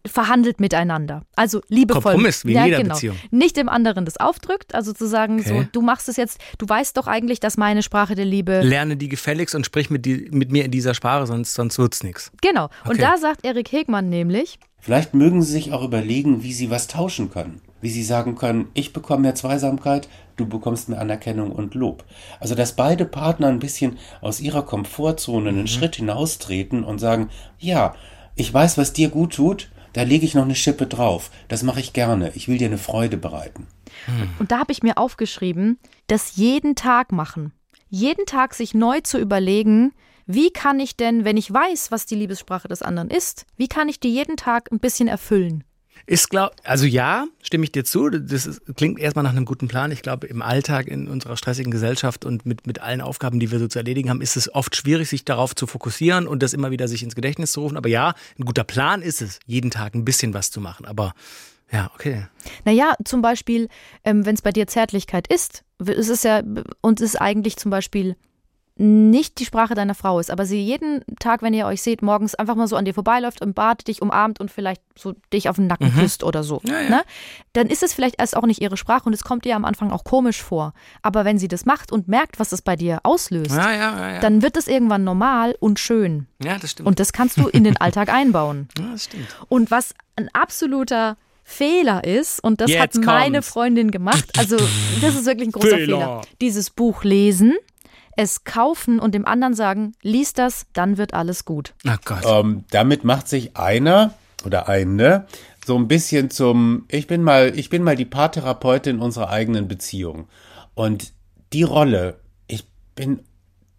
verhandelt miteinander. Also liebevoll. Kompromiss, wie in ja, jeder genau. Beziehung. Nicht dem anderen das aufdrückt, also zu sagen, Okay. so, du machst es jetzt, du weißt doch eigentlich, dass meine Sprache der Liebe. Lerne die gefälligst und sprich mit, die, mit mir in dieser Sprache, sonst, sonst wird's nichts. genau. Und Okay. da sagt Erik Hegmann nämlich, Vielleicht mögen Sie sich auch überlegen, wie Sie was tauschen können. Wie Sie sagen können, ich bekomme mehr Zweisamkeit, du bekommst mehr Anerkennung und Lob. Also, dass beide Partner ein bisschen aus ihrer Komfortzone einen Schritt hinaustreten und sagen, ja, ich weiß, was dir gut tut, da lege ich noch eine Schippe drauf. Das mache ich gerne. Ich will dir eine Freude bereiten. und da habe ich mir aufgeschrieben, das jeden Tag machen. Jeden Tag sich neu zu überlegen, wie kann ich denn, wenn ich weiß, was die Liebessprache des anderen ist, wie kann ich die jeden Tag ein bisschen erfüllen? Ist glaub, also ja, stimme ich dir zu. Das ist, klingt erstmal nach einem guten Plan. Ich glaube, im Alltag in unserer stressigen Gesellschaft und mit, mit allen Aufgaben, die wir so zu erledigen haben, ist es oft schwierig, sich darauf zu fokussieren und das immer wieder sich ins Gedächtnis zu rufen. Aber ja, ein guter Plan ist es, jeden Tag ein bisschen was zu machen. Aber ja, okay. Naja, zum Beispiel, ähm, wenn es bei dir Zärtlichkeit ist, es ist ja, und es ist eigentlich zum Beispiel nicht die Sprache deiner Frau ist, aber sie jeden Tag, wenn ihr euch seht, morgens einfach mal so an dir vorbeiläuft im Bad, dich umarmt und vielleicht so dich auf den Nacken küsst oder so, Ne? dann ist es vielleicht erst auch nicht ihre Sprache und es kommt ihr am Anfang auch komisch vor. Aber wenn sie das macht und merkt, was es bei dir auslöst, Ja, ja, ja. Ja, dann wird es irgendwann normal und schön. ja das stimmt. Und das kannst du in den Alltag einbauen. ja, das stimmt. Und was ein absoluter Fehler ist, und das Jetzt hat meine kommt's. Freundin gemacht, also das ist wirklich ein großer Fehler. Fehler. Dieses Buch lesen, es kaufen und dem anderen sagen, lies das, dann wird alles gut. Oh Gott. Ähm, damit macht sich einer oder eine so ein bisschen zum, ich bin mal, ich bin mal die Paartherapeutin unserer eigenen Beziehung. Und die Rolle, ich bin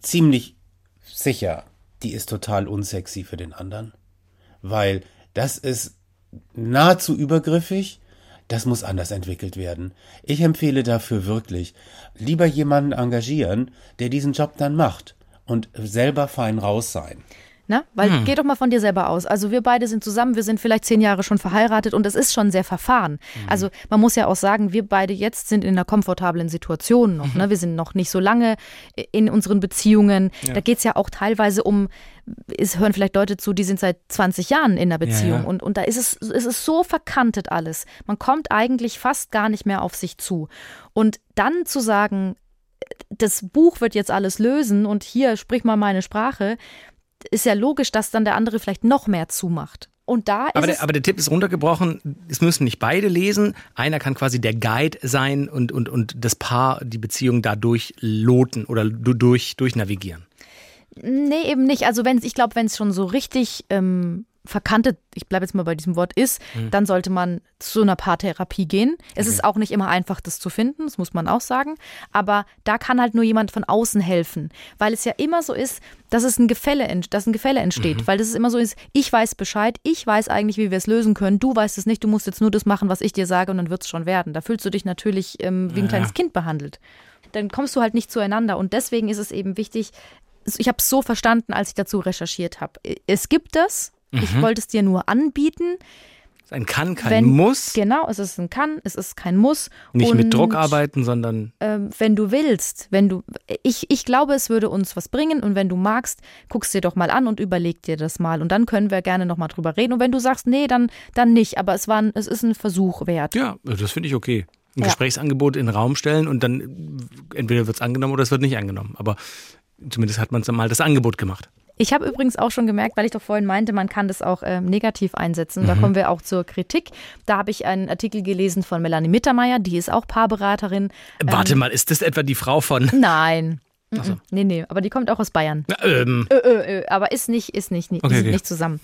ziemlich sicher, die ist total unsexy für den anderen. Weil das ist nahezu übergriffig. Das muss anders entwickelt werden. Ich empfehle dafür wirklich, lieber jemanden engagieren, der diesen Job dann macht und selber fein raus sein. Ne? Weil Hm. geh doch mal von dir selber aus. Also wir beide sind zusammen, wir sind vielleicht zehn Jahre schon verheiratet und es ist schon sehr verfahren. Hm. Also man muss ja auch sagen, wir beide jetzt sind in einer komfortablen Situation noch. Mhm. Ne? Wir sind noch nicht so lange in unseren Beziehungen. Da geht es ja auch teilweise um, es hören vielleicht Leute zu, die sind seit 20 Jahren in einer Beziehung ja. Und, und da ist es, es ist so verkantet alles. Man kommt eigentlich fast gar nicht mehr auf sich zu. Und dann zu sagen, das Buch wird jetzt alles lösen und hier sprich mal meine Sprache, ist ja logisch, dass dann der andere vielleicht noch mehr zumacht. Und da ist Aber der, aber der Tipp ist runtergebrochen, es müssen nicht beide lesen. Einer kann quasi der Guide sein und, und, und das Paar die Beziehung dadurch loten oder du- durch, durchnavigieren. Nee, eben nicht. Also wenn ich glaube, wenn es schon so richtig ähm, verkantet, ich bleibe jetzt mal bei diesem Wort ist, Hm. dann sollte man zu einer Paartherapie gehen. Es ist auch nicht immer einfach, das zu finden, das muss man auch sagen. Aber da kann halt nur jemand von außen helfen, weil es ja immer so ist, dass es ein Gefälle, dass ein Gefälle entsteht, Mhm. weil das ist immer so ist, ich weiß Bescheid, ich weiß eigentlich, wie wir es lösen können, du weißt es nicht, du musst jetzt nur das machen, was ich dir sage und dann wird es schon werden. Da fühlst du dich natürlich ähm, wie ein kleines Kind behandelt. Dann kommst du halt nicht zueinander und deswegen ist es eben wichtig, ich habe es so verstanden, als ich dazu recherchiert habe. Es gibt das. Ich wollte es dir nur anbieten. Ein kann, kein Wenn, muss. Genau, es ist ein kann, es ist kein muss. Nicht und, mit Druck arbeiten, sondern Ähm, wenn du willst, wenn du, ich, ich glaube, es würde uns was bringen und wenn du magst, guckst dir doch mal an und überleg dir das mal und dann können wir gerne nochmal drüber reden. Und wenn du sagst, nee, dann, dann nicht, aber es war, ein, es ist ein Versuch wert. ja, das finde ich okay. Ein Ja. Gesprächsangebot in den Raum stellen und dann äh, entweder wird es angenommen oder es wird nicht angenommen. Aber zumindest hat man mal das Angebot gemacht. Ich habe übrigens auch schon gemerkt, weil ich doch vorhin meinte, man kann das auch ähm, negativ einsetzen. Da kommen wir auch zur Kritik. Da habe ich einen Artikel gelesen von Melanie Mittermeier, die ist auch Paarberaterin. Warte mal, ist das etwa die Frau von. Nein. Mhm. Nee, nee, aber die kommt auch aus Bayern. Ähm, Ö, ö, ö, aber ist nicht, ist nicht, Okay, die sind okay. nicht zusammen.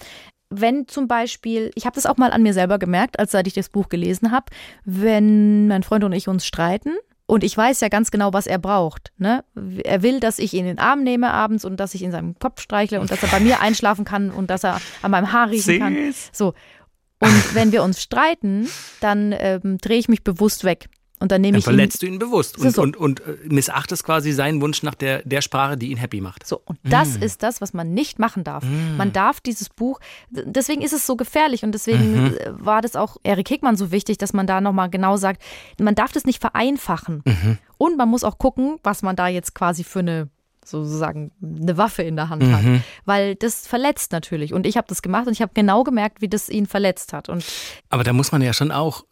Wenn zum Beispiel, ich habe das auch mal an mir selber gemerkt, als seit ich das Buch gelesen habe, wenn mein Freund und ich uns streiten und ich weiß ja ganz genau, was er braucht. Ne? Er will, dass ich ihn in den Arm nehme abends und dass ich in seinem Kopf streichle und dass er bei mir einschlafen kann und dass er an meinem Haar riechen kann. Süß. So. Und wenn wir uns streiten, dann ähm, drehe ich mich bewusst weg. Und dann nehme dann ich ihn verletzt du ihn bewusst und, so. und, und äh, missachtest quasi seinen Wunsch nach der, der Sprache, die ihn happy macht. So, und das Mm. ist das, was man nicht machen darf. Man darf dieses Buch, deswegen ist es so gefährlich und deswegen Mhm. war das auch Erik Hickmann so wichtig, dass man da nochmal genau sagt, man darf das nicht vereinfachen. Mhm. Und man muss auch gucken, was man da jetzt quasi für eine sozusagen eine Waffe in der Hand hat. Mhm. Weil das verletzt natürlich. Und ich habe das gemacht und ich habe genau gemerkt, wie das ihn verletzt hat. Und Aber da muss man ja schon auch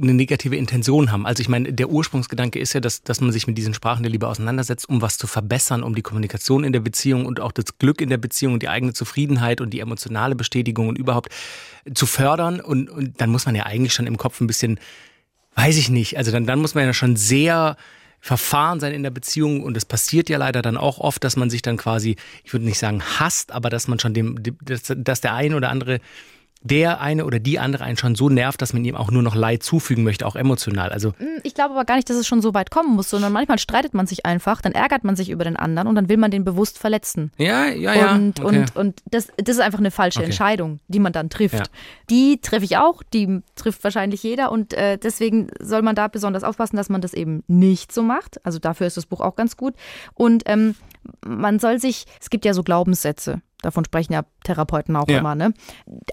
eine negative Intention haben. Also ich meine, der Ursprungsgedanke ist ja, dass, dass man sich mit diesen Sprachen der Liebe auseinandersetzt, um was zu verbessern, um die Kommunikation in der Beziehung und auch das Glück in der Beziehung und die eigene Zufriedenheit und die emotionale Bestätigung und überhaupt zu fördern. Und, und dann muss man ja eigentlich schon im Kopf ein bisschen, weiß ich nicht, also dann, dann muss man ja schon sehr verfahren sein in der Beziehung. Und es passiert ja leider dann auch oft, dass man sich dann quasi, ich würde nicht sagen hasst, aber dass man schon dem, dass, dass der eine oder andere der eine oder die andere einen schon so nervt, dass man ihm auch nur noch Leid zufügen möchte, auch emotional. Also hm, ich glaube aber gar nicht, dass es schon so weit kommen muss, sondern manchmal streitet man sich einfach, dann ärgert man sich über den anderen und dann will man den bewusst verletzen. ja, ja, ja. Und, okay. und, und das, das ist einfach eine falsche Okay. Entscheidung, die man dann trifft. Ja. Die treffe ich auch, die trifft wahrscheinlich jeder und äh, deswegen soll man da besonders aufpassen, dass man das eben nicht so macht. Also dafür ist das Buch auch ganz gut. Und ähm, man soll sich, es gibt ja so Glaubenssätze, davon sprechen ja Therapeuten auch Ja. immer, ne?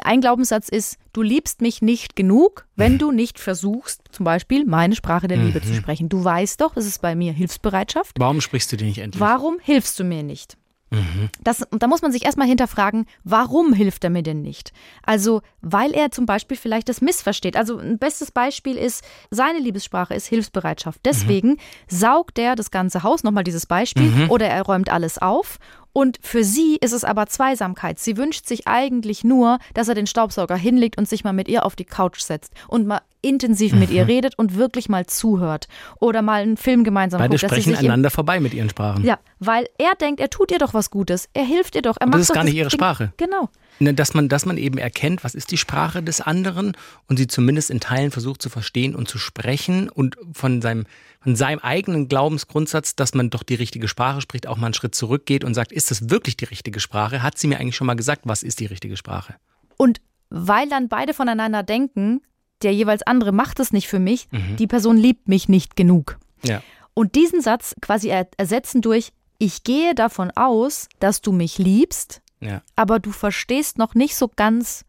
Ein Glaubenssatz ist, du liebst mich nicht genug, Mhm. wenn du nicht versuchst, zum Beispiel meine Sprache der Liebe zu sprechen. Du weißt doch, es ist bei mir Hilfsbereitschaft. Warum sprichst du dir nicht endlich? Warum hilfst du mir nicht? Mhm. Das, da muss man sich erstmal hinterfragen, warum hilft er mir denn nicht? Also, weil er zum Beispiel vielleicht das missversteht. Also, ein bestes Beispiel ist, seine Liebessprache ist Hilfsbereitschaft. Deswegen saugt er das ganze Haus, nochmal dieses Beispiel, Mhm. oder er räumt alles auf. Und für sie ist es aber Zweisamkeit. Sie wünscht sich eigentlich nur, dass er den Staubsauger hinlegt und sich mal mit ihr auf die Couch setzt und mal intensiv mit Mhm. ihr redet und wirklich mal zuhört. Oder mal einen Film gemeinsam Beide guckt. sie sprechen einander vorbei mit ihren Sprachen. ja, weil er denkt, er tut ihr doch was Gutes. Er hilft ihr doch. Er macht das ist doch gar nicht ihre Ding- Sprache. Genau. Ne, Dass man, dass man eben erkennt, was ist die Sprache des anderen und sie zumindest in Teilen versucht zu verstehen und zu sprechen und von seinem, von seinem eigenen Glaubensgrundsatz, dass man doch die richtige Sprache spricht, auch mal einen Schritt zurückgeht und sagt, ist das wirklich die richtige Sprache? Hat sie mir eigentlich schon mal gesagt, was ist die richtige Sprache? Und weil dann beide voneinander denken, der jeweils andere macht es nicht für mich, Mhm. die Person liebt mich nicht genug. Ja. Und diesen Satz quasi er ersetzen durch, ich gehe davon aus, dass du mich liebst, Ja. aber du verstehst noch nicht so ganz,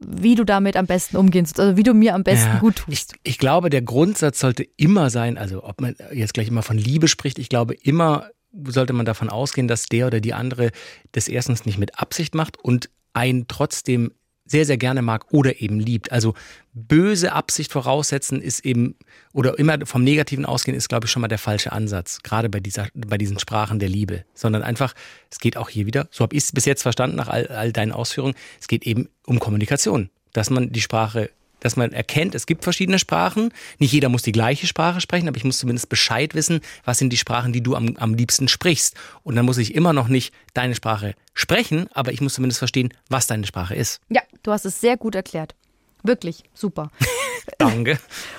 wie du damit am besten umgehen sollst, also wie du mir am besten Ja, gut Ich, tust. ich glaube, der Grundsatz sollte immer sein, also ob man jetzt gleich immer von Liebe spricht, ich glaube immer sollte man davon ausgehen, dass der oder die andere das erstens nicht mit Absicht macht und einen trotzdem sehr, sehr gerne mag oder eben liebt. Also böse Absicht voraussetzen ist eben, oder immer vom Negativen ausgehen, ist, glaube ich, schon mal der falsche Ansatz, gerade bei, dieser, bei diesen Sprachen der Liebe. Sondern einfach, es geht auch hier wieder, so habe ich es bis jetzt verstanden nach all, all deinen Ausführungen, es geht eben um Kommunikation. Dass man die Sprache dass man erkennt, es gibt verschiedene Sprachen. Nicht jeder muss die gleiche Sprache sprechen, aber ich muss zumindest Bescheid wissen, was sind die Sprachen, die du am, am liebsten sprichst. Und dann muss ich immer noch nicht deine Sprache sprechen, aber ich muss zumindest verstehen, was deine Sprache ist. Ja, du hast es sehr gut erklärt. Wirklich, super. Danke.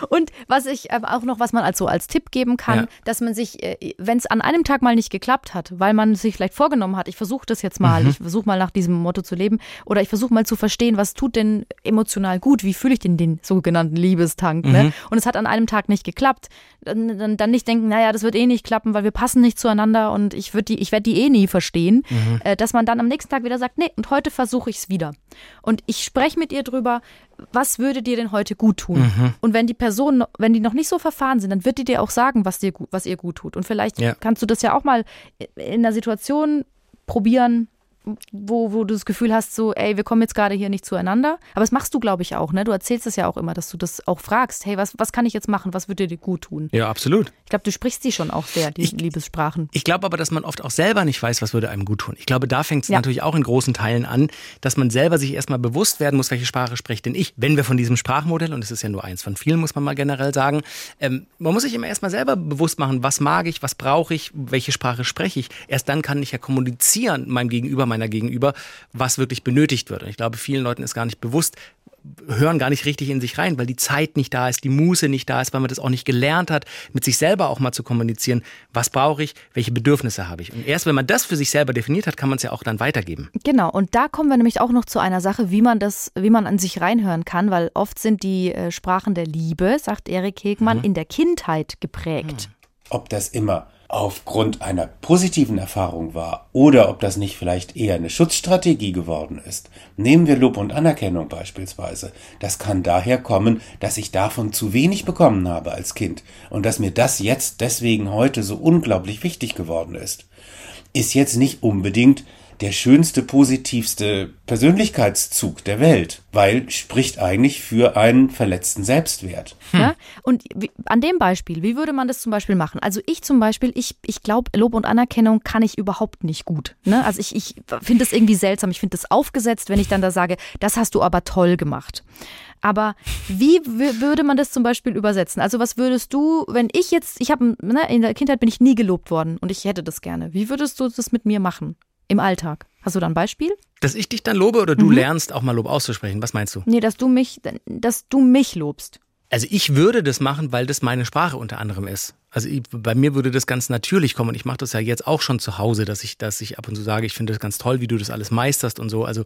Und was ich aber auch noch, was man als so als Tipp geben kann, Ja. dass man sich, äh, wenn es an einem Tag mal nicht geklappt hat, weil man sich vielleicht vorgenommen hat, ich versuche das jetzt mal, Mhm. ich versuche mal nach diesem Motto zu leben oder ich versuche mal zu verstehen, was tut denn emotional gut, wie fühle ich denn den sogenannten Liebestank, Mhm. ne? Und es hat an einem Tag nicht geklappt, dann, dann, dann nicht denken, naja, das wird eh nicht klappen, weil wir passen nicht zueinander und ich die, ich werde die eh nie verstehen, Mhm. äh, dass man dann am nächsten Tag wieder sagt, nee, und heute versuche ich es wieder. Und ich spreche mit ihr drüber, was würde dir denn heute gut tun? Mhm. Und wenn die Person, wenn die noch nicht so verfahren sind, dann wird die dir auch sagen, was dir was ihr gut tut. Und vielleicht Ja. kannst du das ja auch mal in einer Situation probieren, wo, wo du das Gefühl hast, so, ey, wir kommen jetzt gerade hier nicht zueinander. Aber das machst du, glaube ich, auch, ne? Du erzählst es ja auch immer, dass du das auch fragst, hey, was, was kann ich jetzt machen? Was würde dir gut tun? Ja, absolut. Ich glaube, du sprichst die schon auch sehr, die Ich- Liebessprachen. Ich glaube aber, dass man oft auch selber nicht weiß, was würde einem gut tun. Ich glaube, da fängt es Ja. natürlich auch in großen Teilen an, dass man selber sich erstmal bewusst werden muss, welche Sprache spricht denn ich. Wenn wir von diesem Sprachmodell, und es ist ja nur eins von vielen, muss man mal generell sagen, ähm, man muss sich immer erstmal selber bewusst machen, was mag ich, was brauche ich, welche Sprache spreche ich. Erst dann kann ich ja kommunizieren meinem Gegenüber, meiner Gegenüber, was wirklich benötigt wird. Und ich glaube, vielen Leuten ist gar nicht bewusst, hören gar nicht richtig in sich rein, weil die Zeit nicht da ist, die Muße nicht da ist, weil man das auch nicht gelernt hat, mit sich selber auch mal zu kommunizieren, was brauche ich, welche Bedürfnisse habe ich. Und erst wenn man das für sich selber definiert hat, kann man es ja auch dann weitergeben. Genau, und da kommen wir nämlich auch noch zu einer Sache, wie man das, wie man an sich reinhören kann, weil oft sind die äh, Sprachen der Liebe, sagt Erik Hegmann, Mhm. in der Kindheit geprägt. Ob das immer aufgrund einer positiven Erfahrung war oder ob das nicht vielleicht eher eine Schutzstrategie geworden ist. Nehmen wir Lob und Anerkennung beispielsweise. Das kann daher kommen, dass ich davon zu wenig bekommen habe als Kind und dass mir das jetzt deswegen heute so unglaublich wichtig geworden ist. ist jetzt nicht unbedingt der schönste, positivste Persönlichkeitszug der Welt, weil spricht eigentlich für einen verletzten Selbstwert. Ja? Und wie, an dem Beispiel, wie würde man das zum Beispiel machen? Also ich zum Beispiel, ich, ich glaube, Lob und Anerkennung kann ich überhaupt nicht gut. Ne? Also ich, ich finde das irgendwie seltsam. Ich finde das aufgesetzt, wenn ich dann da sage, das hast du aber toll gemacht. Aber wie würde man das zum Beispiel übersetzen? Also was würdest du, wenn ich jetzt, ich habe, ne, in der Kindheit bin ich nie gelobt worden und ich hätte das gerne. Wie würdest du das mit mir machen? Im Alltag. Hast du da ein Beispiel? Dass ich dich dann lobe oder du mhm. lernst auch mal Lob auszusprechen? Was meinst du? Nee, dass du mich, dass du mich lobst. Also ich würde das machen, weil das meine Sprache unter anderem ist. Also ich, bei mir würde das ganz natürlich kommen und ich mache das ja jetzt auch schon zu Hause, dass ich, dass ich ab und zu sage, ich finde das ganz toll, wie du das alles meisterst und so. Also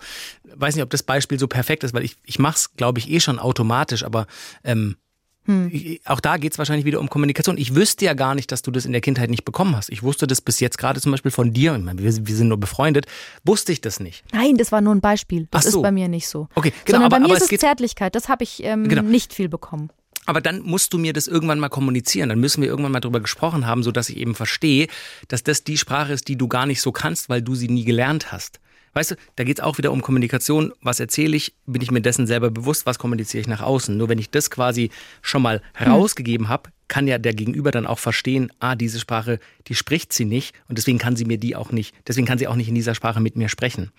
weiß nicht, ob das Beispiel so perfekt ist, weil ich, ich mache es, glaube ich, eh schon automatisch, aber ähm, hm. Auch da geht es wahrscheinlich wieder um Kommunikation. Ich wüsste ja gar nicht, dass du das in der Kindheit nicht bekommen hast. Ich wusste das bis jetzt gerade zum Beispiel von dir. Ich meine, wir, wir, sind nur befreundet. Wusste ich das nicht. Nein, das war nur ein Beispiel. Das so. ist bei mir nicht so. Okay, genau. Sondern aber, bei mir aber ist es Zärtlichkeit. Das habe ich ähm, genau. nicht viel bekommen. Aber dann musst du mir das irgendwann mal kommunizieren. Dann müssen wir irgendwann mal darüber gesprochen haben, sodass ich eben verstehe, dass das die Sprache ist, die du gar nicht so kannst, weil du sie nie gelernt hast. Weißt du, da geht es auch wieder um Kommunikation. Was erzähle ich? Bin ich mir dessen selber bewusst? Was kommuniziere ich nach außen? Nur wenn ich das quasi schon mal herausgegeben habe, kann ja der Gegenüber dann auch verstehen, ah, diese Sprache, die spricht sie nicht und deswegen kann sie mir die auch nicht, deswegen kann sie auch nicht in dieser Sprache mit mir sprechen.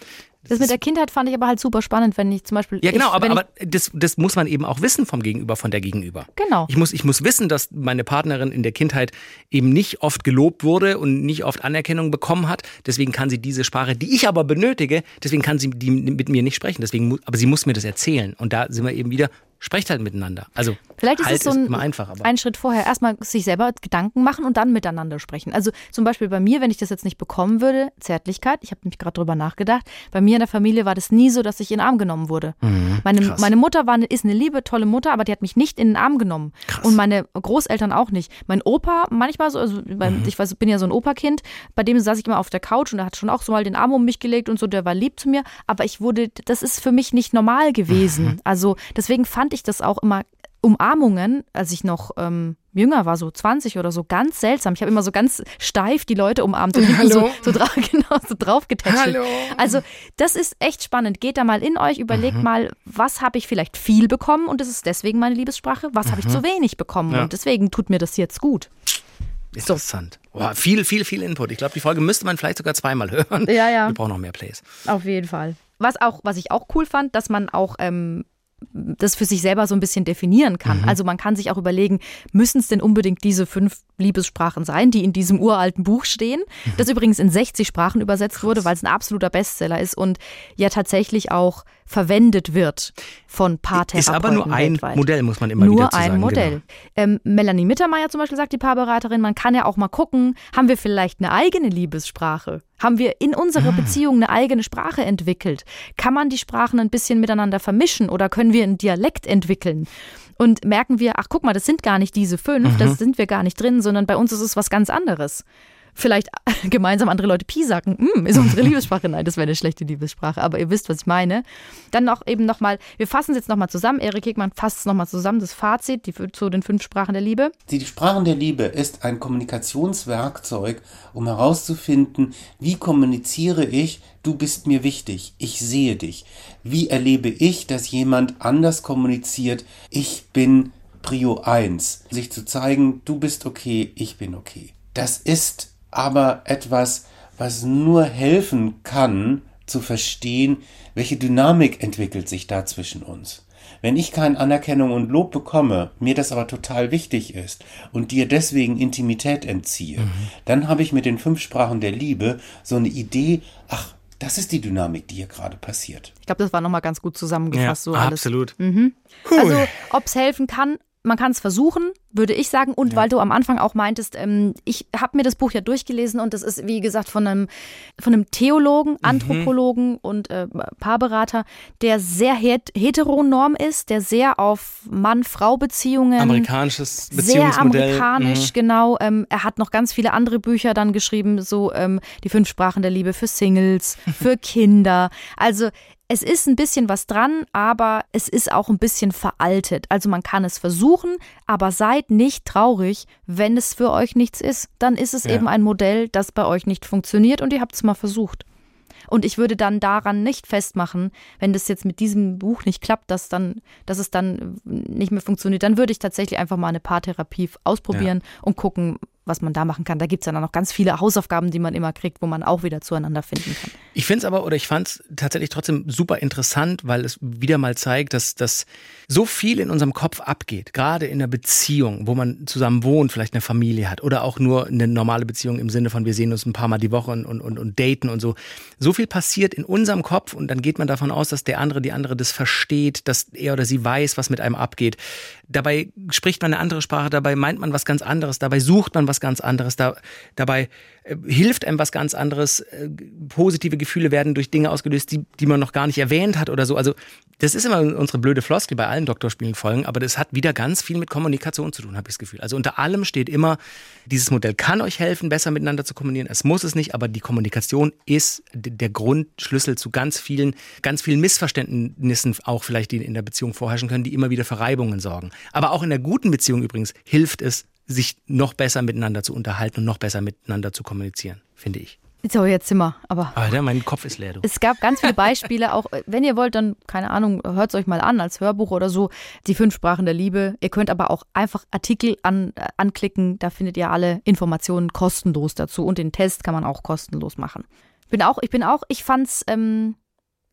Das, mit der Kindheit fand ich aber halt super spannend, wenn ich zum Beispiel. Ja, genau, ich, aber, aber das, das muss man eben auch wissen vom Gegenüber, von der Gegenüber. Genau. Ich muss, ich muss wissen, dass meine Partnerin in der Kindheit eben nicht oft gelobt wurde und nicht oft Anerkennung bekommen hat. Deswegen kann sie diese Sprache, die ich aber benötige, deswegen kann sie die mit mir nicht sprechen. Deswegen, aber sie muss mir das erzählen. Und da sind wir eben wieder sprecht halt miteinander. Also vielleicht ist halt es so ein, immer einfach, aber ein Schritt vorher erstmal sich selber Gedanken machen und dann miteinander sprechen. Also zum Beispiel bei mir, wenn ich das jetzt nicht bekommen würde, Zärtlichkeit. Ich habe mich gerade drüber nachgedacht. Bei mir in der Familie war das nie so, dass ich in den Arm genommen wurde. Mhm, meine, meine Mutter war eine, ist eine liebe, tolle Mutter, aber die hat mich nicht in den Arm genommen krass. und meine Großeltern auch nicht. Mein Opa manchmal so, also mhm. ich weiß, bin ja so ein Operkind. Bei dem saß ich immer auf der Couch und er hat schon auch so mal den Arm um mich gelegt und so. Der war lieb zu mir, aber ich wurde, das ist für mich nicht normal gewesen. Mhm. Also deswegen fand ich das auch immer Umarmungen, als ich noch ähm, jünger war, so 20 oder so, ganz seltsam. Ich habe immer so ganz steif die Leute umarmt und so, so, dra genau, so draufgetätschelt. Also das ist echt spannend. Geht da mal in euch, überlegt mhm. mal, was habe ich vielleicht viel bekommen und das ist deswegen meine Liebessprache, was mhm. habe ich zu wenig bekommen ja. und deswegen tut mir das jetzt gut. Interessant. Wow, viel, viel, viel Input. Ich glaube, die Folge müsste man vielleicht sogar zweimal hören. Ja, ja. Wir brauchen noch mehr Plays. Auf jeden Fall. Was auch, was ich auch cool fand, dass man auch ähm, das für sich selber so ein bisschen definieren kann. Mhm. Also man kann sich auch überlegen, müssen es denn unbedingt diese fünf Liebessprachen sein, die in diesem uralten Buch stehen, mhm. das übrigens in 60 Sprachen übersetzt Krass. wurde, weil es ein absoluter Bestseller ist und ja tatsächlich auch verwendet wird von Paartherapeuten Ist aber nur ein weltweit. Modell, muss man immer nur wieder zu sagen. Nur ein Modell. Genau. Ähm, Melanie Mittermeier zum Beispiel sagt, die Paarberaterin, man kann ja auch mal gucken, haben wir vielleicht eine eigene Liebessprache? Haben wir in unserer hm. Beziehung eine eigene Sprache entwickelt? Kann man die Sprachen ein bisschen miteinander vermischen oder können wir einen Dialekt entwickeln? Und merken wir, ach guck mal, das sind gar nicht diese fünf, mhm. das sind wir gar nicht drin, sondern bei uns ist es was ganz anderes vielleicht gemeinsam andere Leute piesacken. Mm, ist unsere Liebessprache? Nein, das wäre eine schlechte Liebessprache, aber ihr wisst, was ich meine. Dann noch eben nochmal, wir fassen es jetzt nochmal zusammen. Erik Hegmann fasst es nochmal zusammen, das Fazit die, zu den fünf Sprachen der Liebe. Die Sprachen der Liebe ist ein Kommunikationswerkzeug, um herauszufinden, wie kommuniziere ich, du bist mir wichtig, ich sehe dich. Wie erlebe ich, dass jemand anders kommuniziert, ich bin Prio 1. Sich zu zeigen, du bist okay, ich bin okay. Das ist aber etwas, was nur helfen kann, zu verstehen, welche Dynamik entwickelt sich da zwischen uns. Wenn ich keine Anerkennung und Lob bekomme, mir das aber total wichtig ist und dir deswegen Intimität entziehe, mhm. dann habe ich mit den fünf Sprachen der Liebe so eine Idee, ach, das ist die Dynamik, die hier gerade passiert. Ich glaube, das war nochmal ganz gut zusammengefasst. Ja, so alles. Absolut. Mhm. Also, ob es helfen kann, man kann es versuchen, würde ich sagen. Und ja. weil du am Anfang auch meintest, ähm, ich habe mir das Buch ja durchgelesen und das ist, wie gesagt, von einem, von einem Theologen, mhm. Anthropologen mhm. und äh, Paarberater, der sehr het heteronorm ist, der sehr auf Mann-Frau-Beziehungen. Amerikanisches Beziehungsmodell. Sehr amerikanisch, mhm. genau. Ähm, er hat noch ganz viele andere Bücher dann geschrieben, so ähm, die fünf Sprachen der Liebe für Singles, für Kinder. Also es ist ein bisschen was dran, aber es ist auch ein bisschen veraltet. Also man kann es versuchen, aber seid nicht traurig, wenn es für euch nichts ist. Dann ist es Ja. eben ein Modell, das bei euch nicht funktioniert und ihr habt es mal versucht. Und ich würde dann daran nicht festmachen, wenn das jetzt mit diesem Buch nicht klappt, dass, dann, dass es dann nicht mehr funktioniert, dann würde ich tatsächlich einfach mal eine Paartherapie ausprobieren und gucken, was man da machen kann. Da gibt es ja dann noch ganz viele Hausaufgaben, die man immer kriegt, wo man auch wieder zueinander finden kann. Ich finde es aber, oder ich fand es tatsächlich trotzdem super interessant, weil es wieder mal zeigt, dass, dass so viel in unserem Kopf abgeht, gerade in einer Beziehung, wo man zusammen wohnt, vielleicht eine Familie hat oder auch nur eine normale Beziehung im Sinne von, wir sehen uns ein paar Mal die Woche und, und, und daten und so. So viel passiert in unserem Kopf und dann geht man davon aus, dass der andere, die andere das versteht, dass er oder sie weiß, was mit einem abgeht. Dabei spricht man eine andere Sprache, dabei meint man was ganz anderes, dabei sucht man was ganz anderes, da, dabei hilft einem was ganz anderes. Äh, positive Gefühle werden durch Dinge ausgelöst, die, die man noch gar nicht erwähnt hat oder so. Also das ist immer unsere blöde Floskel bei allen Doktorspielen-Folgen, aber das hat wieder ganz viel mit Kommunikation zu tun, habe ich das Gefühl. Also unter allem steht immer, dieses Modell kann euch helfen, besser miteinander zu kommunizieren. Es muss es nicht, aber die Kommunikation ist der Grundschlüssel zu ganz vielen, ganz vielen Missverständnissen auch vielleicht, die in der Beziehung vorherrschen können, die immer wieder für Reibungen sorgen. Aber auch in der guten Beziehung übrigens hilft es, sich noch besser miteinander zu unterhalten und noch besser miteinander zu kommunizieren, finde ich. So, jetzt sind wir. Aber Alter, mein Kopf ist leer, du. es gab ganz viele Beispiele, auch äh, wenn ihr wollt, dann, keine Ahnung, hört es euch mal an als Hörbuch oder so. Die fünf Sprachen der Liebe. Ihr könnt aber auch einfach Artikel an, äh, anklicken, da findet ihr alle Informationen kostenlos dazu und den Test kann man auch kostenlos machen. Bin auch, ich bin auch, ich fand's ähm,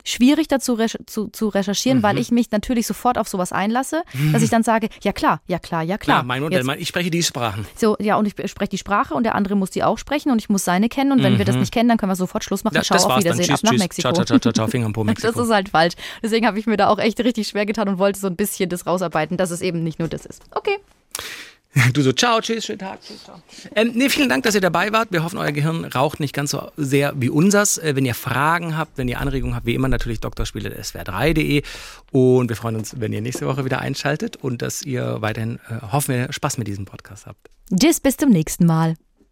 schwierig dazu recher zu, zu recherchieren, Mhm. weil ich mich natürlich sofort auf sowas einlasse, dass ich dann sage, ja klar, ja klar, ja klar. Klar, mein Modell, Jetzt- ich spreche die Sprachen. so, ja, und ich spreche die Sprache und der andere muss die auch sprechen und ich muss seine kennen. Und wenn wir das nicht kennen, dann können wir sofort Schluss machen. Ja, Ciao, Mhm. auf. Wiedersehen, Tschüss, ab nach tschüss. Mexiko. Ciao, ciao, ciao, ciao, Finger Po, Das Mexiko. ist halt falsch. Deswegen habe ich mir da auch echt richtig schwer getan und wollte so ein bisschen das rausarbeiten, dass es eben nicht nur das ist. Okay. Du so, ciao, tschüss, schönen Tag. Tschüss, ciao. Ähm, nee, vielen Dank, dass ihr dabei wart. Wir hoffen, euer Gehirn raucht nicht ganz so sehr wie unsers. Äh, wenn ihr Fragen habt, wenn ihr Anregungen habt, wie immer natürlich drspiele.swr3.de. Und wir freuen uns, wenn ihr nächste Woche wieder einschaltet und dass ihr weiterhin, äh, hoffen wir, Spaß mit diesem Podcast habt. Tschüss, bis zum nächsten Mal.